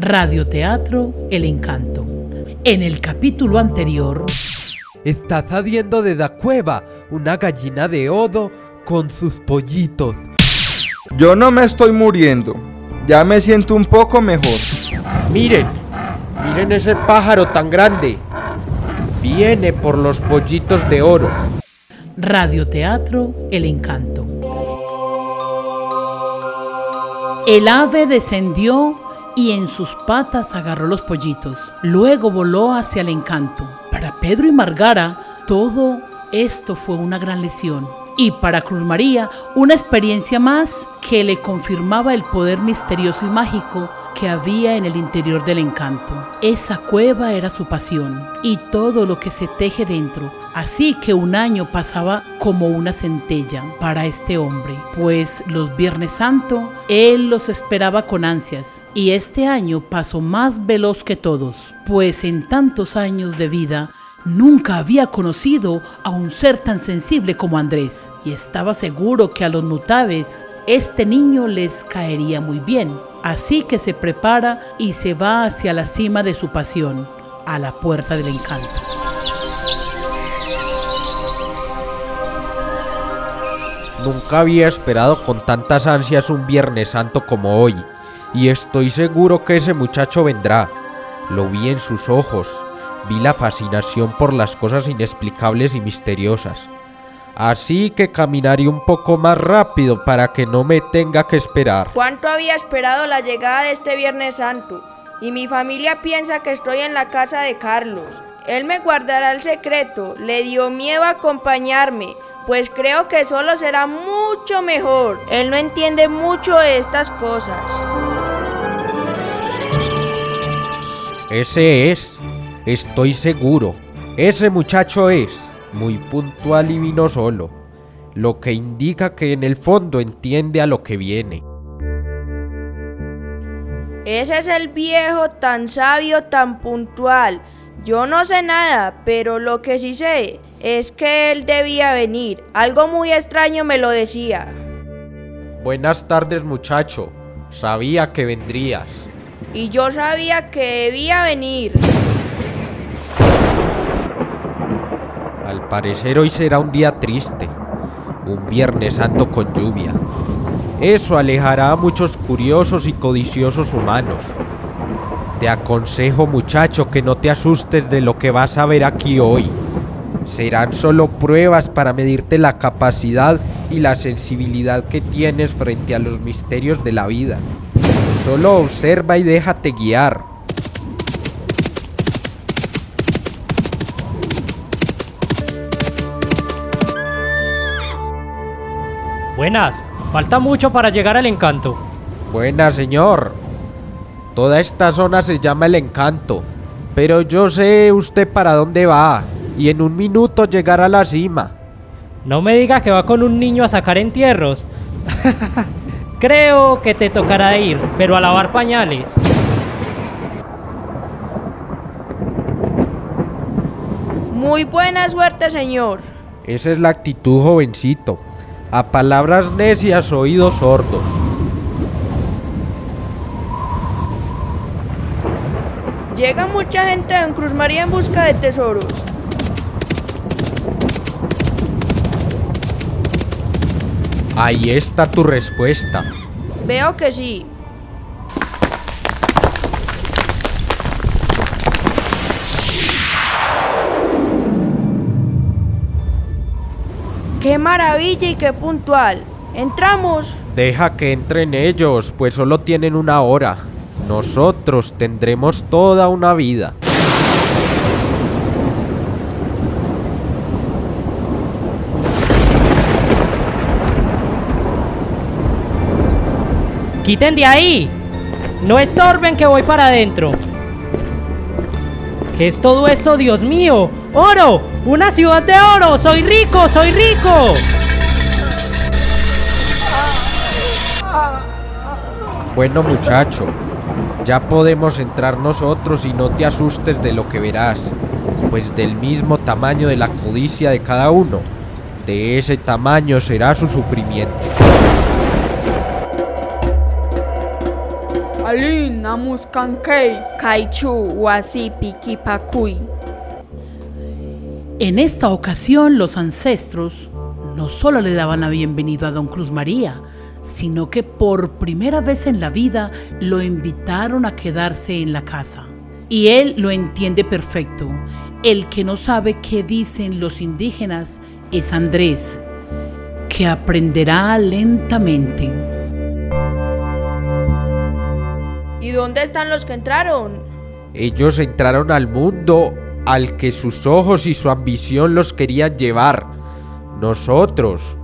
Radioteatro El Encanto. En el capítulo anterior... Está saliendo de la cueva una gallina de odo con sus pollitos. Yo no me estoy muriendo. Ya me siento un poco mejor. Miren, miren ese pájaro tan grande. Viene por los pollitos de oro. Radioteatro El Encanto. El ave descendió y en sus patas agarró los pollitos. Luego voló hacia el encanto. Para Pedro y Margara, todo esto fue una gran lesión. Y para Cruz María, una experiencia más que le confirmaba el poder misterioso y mágico que había en el interior del encanto. Esa cueva era su pasión y todo lo que se teje dentro. Así que un año pasaba como una centella para este hombre, pues los Viernes Santo él los esperaba con ansias y este año pasó más veloz que todos, pues en tantos años de vida Nunca había conocido a un ser tan sensible como Andrés y estaba seguro que a los nutaves este niño les caería muy bien. Así que se prepara y se va hacia la cima de su pasión, a la puerta del encanto. Nunca había esperado con tantas ansias un Viernes Santo como hoy, y estoy seguro que ese muchacho vendrá. Lo vi en sus ojos, vi la fascinación por las cosas inexplicables y misteriosas. Así que caminaré un poco más rápido para que no me tenga que esperar. ¿Cuánto había esperado la llegada de este Viernes Santo? Y mi familia piensa que estoy en la casa de Carlos. Él me guardará el secreto. Le dio miedo acompañarme, pues creo que solo será mucho mejor. Él no entiende mucho de estas cosas. Ese es, estoy seguro. Ese muchacho es muy puntual y vino solo, lo que indica que en el fondo entiende a lo que viene. Ese es el viejo tan sabio, tan puntual. Yo no sé nada, pero lo que sí sé es que él debía venir. Algo muy extraño me lo decía. Buenas tardes muchacho, sabía que vendrías. Y yo sabía que debía venir. Al parecer hoy será un día triste, un Viernes Santo con lluvia. Eso alejará a muchos curiosos y codiciosos humanos. Te aconsejo muchacho que no te asustes de lo que vas a ver aquí hoy. Serán solo pruebas para medirte la capacidad y la sensibilidad que tienes frente a los misterios de la vida. Solo observa y déjate guiar. Buenas, falta mucho para llegar al encanto. Buena, señor. Toda esta zona se llama el encanto. Pero yo sé usted para dónde va. Y en un minuto llegará a la cima. No me diga que va con un niño a sacar entierros. Creo que te tocará ir, pero a lavar pañales. Muy buena suerte, señor. Esa es la actitud, jovencito. A palabras necias, oídos sordos. Llega mucha gente en Cruz María en busca de tesoros. Ahí está tu respuesta. Veo que sí. ¡Qué maravilla y qué puntual! ¡Entramos! Deja que entren ellos, pues solo tienen una hora. Nosotros tendremos toda una vida. ¡Quiten de ahí! No estorben que voy para adentro. ¿Qué es todo esto, Dios mío? ¡Oro! ¡Una ciudad de oro! ¡Soy rico! ¡Soy rico! Bueno muchacho, ya podemos entrar nosotros y no te asustes de lo que verás, pues del mismo tamaño de la codicia de cada uno, de ese tamaño será su sufrimiento. Alin namuskankei. Kaichu wasipi kipakui. En esta ocasión los ancestros no solo le daban la bienvenida a don Cruz María, sino que por primera vez en la vida lo invitaron a quedarse en la casa. Y él lo entiende perfecto. El que no sabe qué dicen los indígenas es Andrés, que aprenderá lentamente. ¿Y dónde están los que entraron? Ellos entraron al mundo al que sus ojos y su ambición los querían llevar. Nosotros,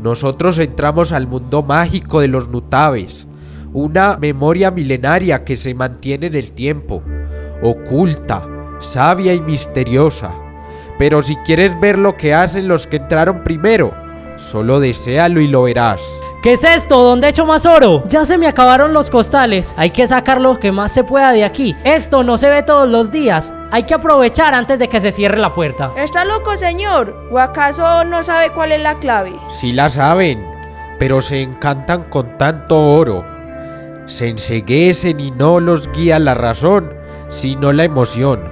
nosotros entramos al mundo mágico de los Nutabes, una memoria milenaria que se mantiene en el tiempo, oculta, sabia y misteriosa. Pero si quieres ver lo que hacen los que entraron primero, solo deséalo y lo verás. ¿Qué es esto? ¿Dónde echo más oro? Ya se me acabaron los costales. Hay que sacar lo que más se pueda de aquí. Esto no se ve todos los días. Hay que aprovechar antes de que se cierre la puerta. ¿Está loco, señor? ¿O acaso no sabe cuál es la clave? Sí la saben, pero se encantan con tanto oro. Se enseguecen y no los guía la razón, sino la emoción.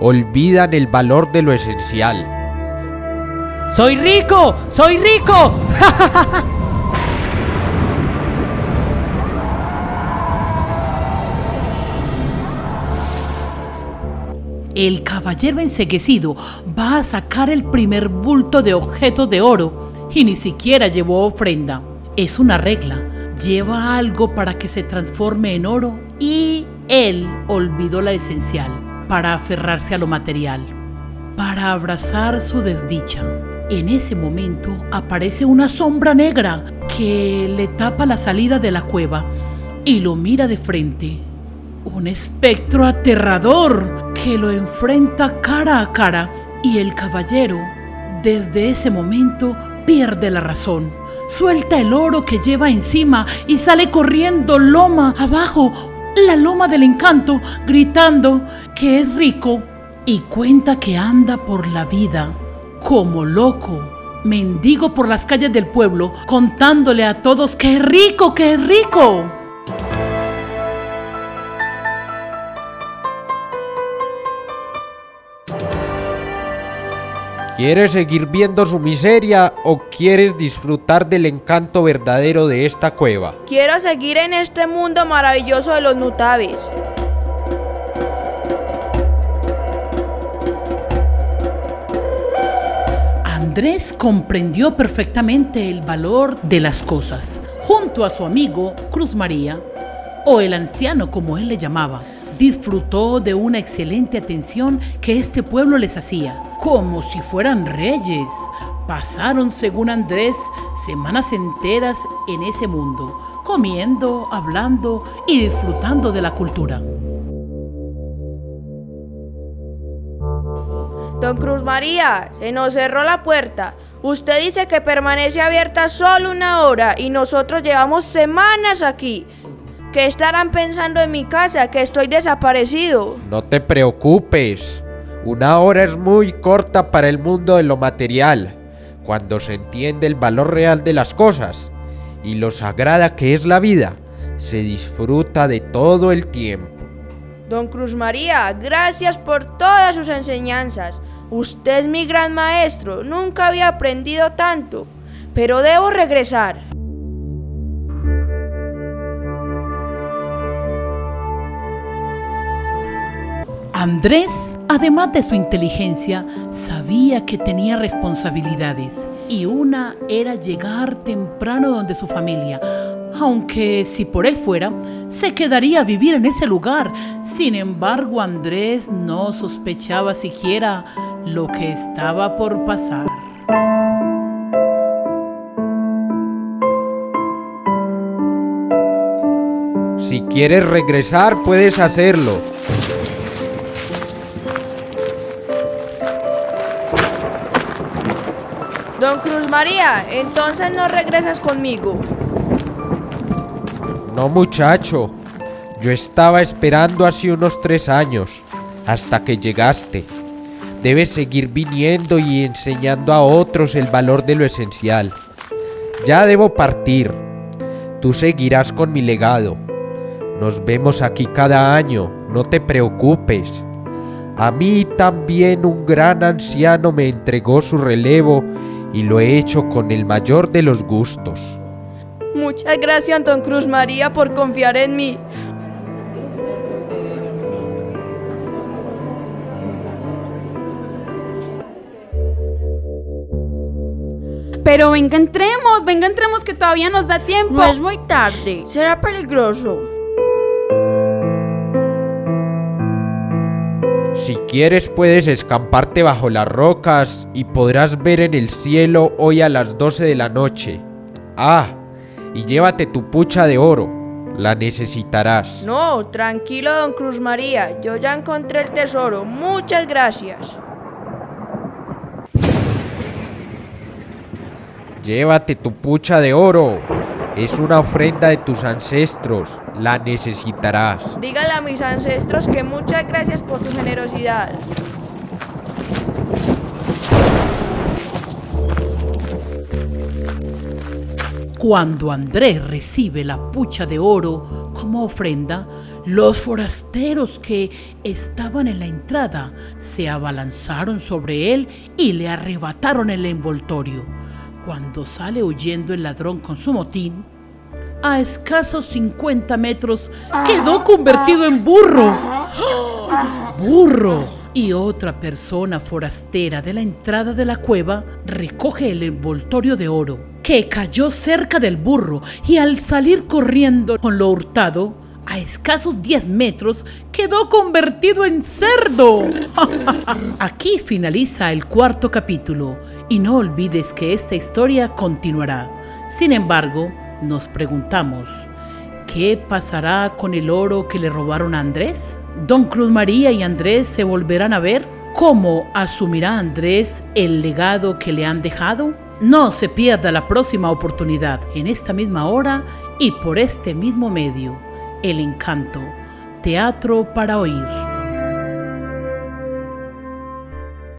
Olvidan el valor de lo esencial. ¡Soy rico! ¡Soy rico! El caballero enseguecido va a sacar el primer bulto de objetos de oro y ni siquiera llevó ofrenda. Es una regla. Lleva algo para que se transforme en oro y él olvidó la esencial para aferrarse a lo material, para abrazar su desdicha. En ese momento aparece una sombra negra que le tapa la salida de la cueva y lo mira de frente. Un espectro aterrador que lo enfrenta cara a cara y el caballero desde ese momento pierde la razón. Suelta el oro que lleva encima y sale corriendo loma abajo, la loma del encanto, gritando que es rico y cuenta que anda por la vida como loco, mendigo por las calles del pueblo, contándole a todos que es rico, que es rico. ¿Quieres seguir viendo su miseria o quieres disfrutar del encanto verdadero de esta cueva? Quiero seguir en este mundo maravilloso de los Nutabes. Andrés comprendió perfectamente el valor de las cosas. Junto a su amigo Cruz María, o el anciano como él le llamaba, disfrutó de una excelente atención que este pueblo les hacía, como si fueran reyes. Pasaron, según Andrés, semanas enteras en ese mundo, comiendo, hablando y disfrutando de la cultura. Don Cruz María, se nos cerró la puerta. Usted dice que permanece abierta solo una hora y nosotros llevamos semanas aquí. ¿Qué estarán pensando en mi casa? Que estoy desaparecido. No te preocupes. Una hora es muy corta para el mundo de lo material, cuando se entiende el valor real de las cosas y lo sagrada que es la vida, se disfruta de todo el tiempo. Don Cruz María, gracias por todas sus enseñanzas. Usted es mi gran maestro, nunca había aprendido tanto, pero debo regresar. Andrés, además de su inteligencia, sabía que tenía responsabilidades y una era llegar temprano donde su familia, aunque si por él fuera, se quedaría a vivir en ese lugar. Sin embargo, Andrés no sospechaba siquiera lo que estaba por pasar. Si quieres regresar, puedes hacerlo. Don Cruz María, entonces no regresas conmigo. No muchacho, yo estaba esperando hace unos tres años, hasta que llegaste. Debes seguir viniendo y enseñando a otros el valor de lo esencial. Ya debo partir. Tú seguirás con mi legado. Nos vemos aquí cada año, no te preocupes. A mí también un gran anciano me entregó su relevo y lo he hecho con el mayor de los gustos. Muchas gracias, don Cruz María, por confiar en mí. Pero venga, entremos, venga, entremos que todavía nos da tiempo. No es muy tarde, será peligroso. Si quieres puedes escamparte bajo las rocas y podrás ver en el cielo hoy a las 12 de la noche. Ah, y llévate tu pucha de oro, la necesitarás. No, tranquilo, don Cruz María, yo ya encontré el tesoro. Muchas gracias. Llévate tu pucha de oro. Es una ofrenda de tus ancestros. La necesitarás. Dígale a mis ancestros que muchas gracias por su generosidad. Cuando Andrés recibe la pucha de oro como ofrenda, los forasteros que estaban en la entrada se abalanzaron sobre él y le arrebataron el envoltorio. Cuando sale huyendo el ladrón con su motín, a escasos 50 metros quedó convertido en burro. ¡Burro! Y otra persona forastera de la entrada de la cueva recoge el envoltorio de oro, que cayó cerca del burro y al salir corriendo con lo hurtado, a escasos 10 metros quedó convertido en cerdo. Aquí finaliza el cuarto capítulo y no olvides que esta historia continuará. Sin embargo, nos preguntamos, ¿qué pasará con el oro que le robaron a Andrés? ¿Don Cruz María y Andrés se volverán a ver? ¿Cómo asumirá Andrés el legado que le han dejado? No se pierda la próxima oportunidad en esta misma hora y por este mismo medio. El encanto. Teatro para oír.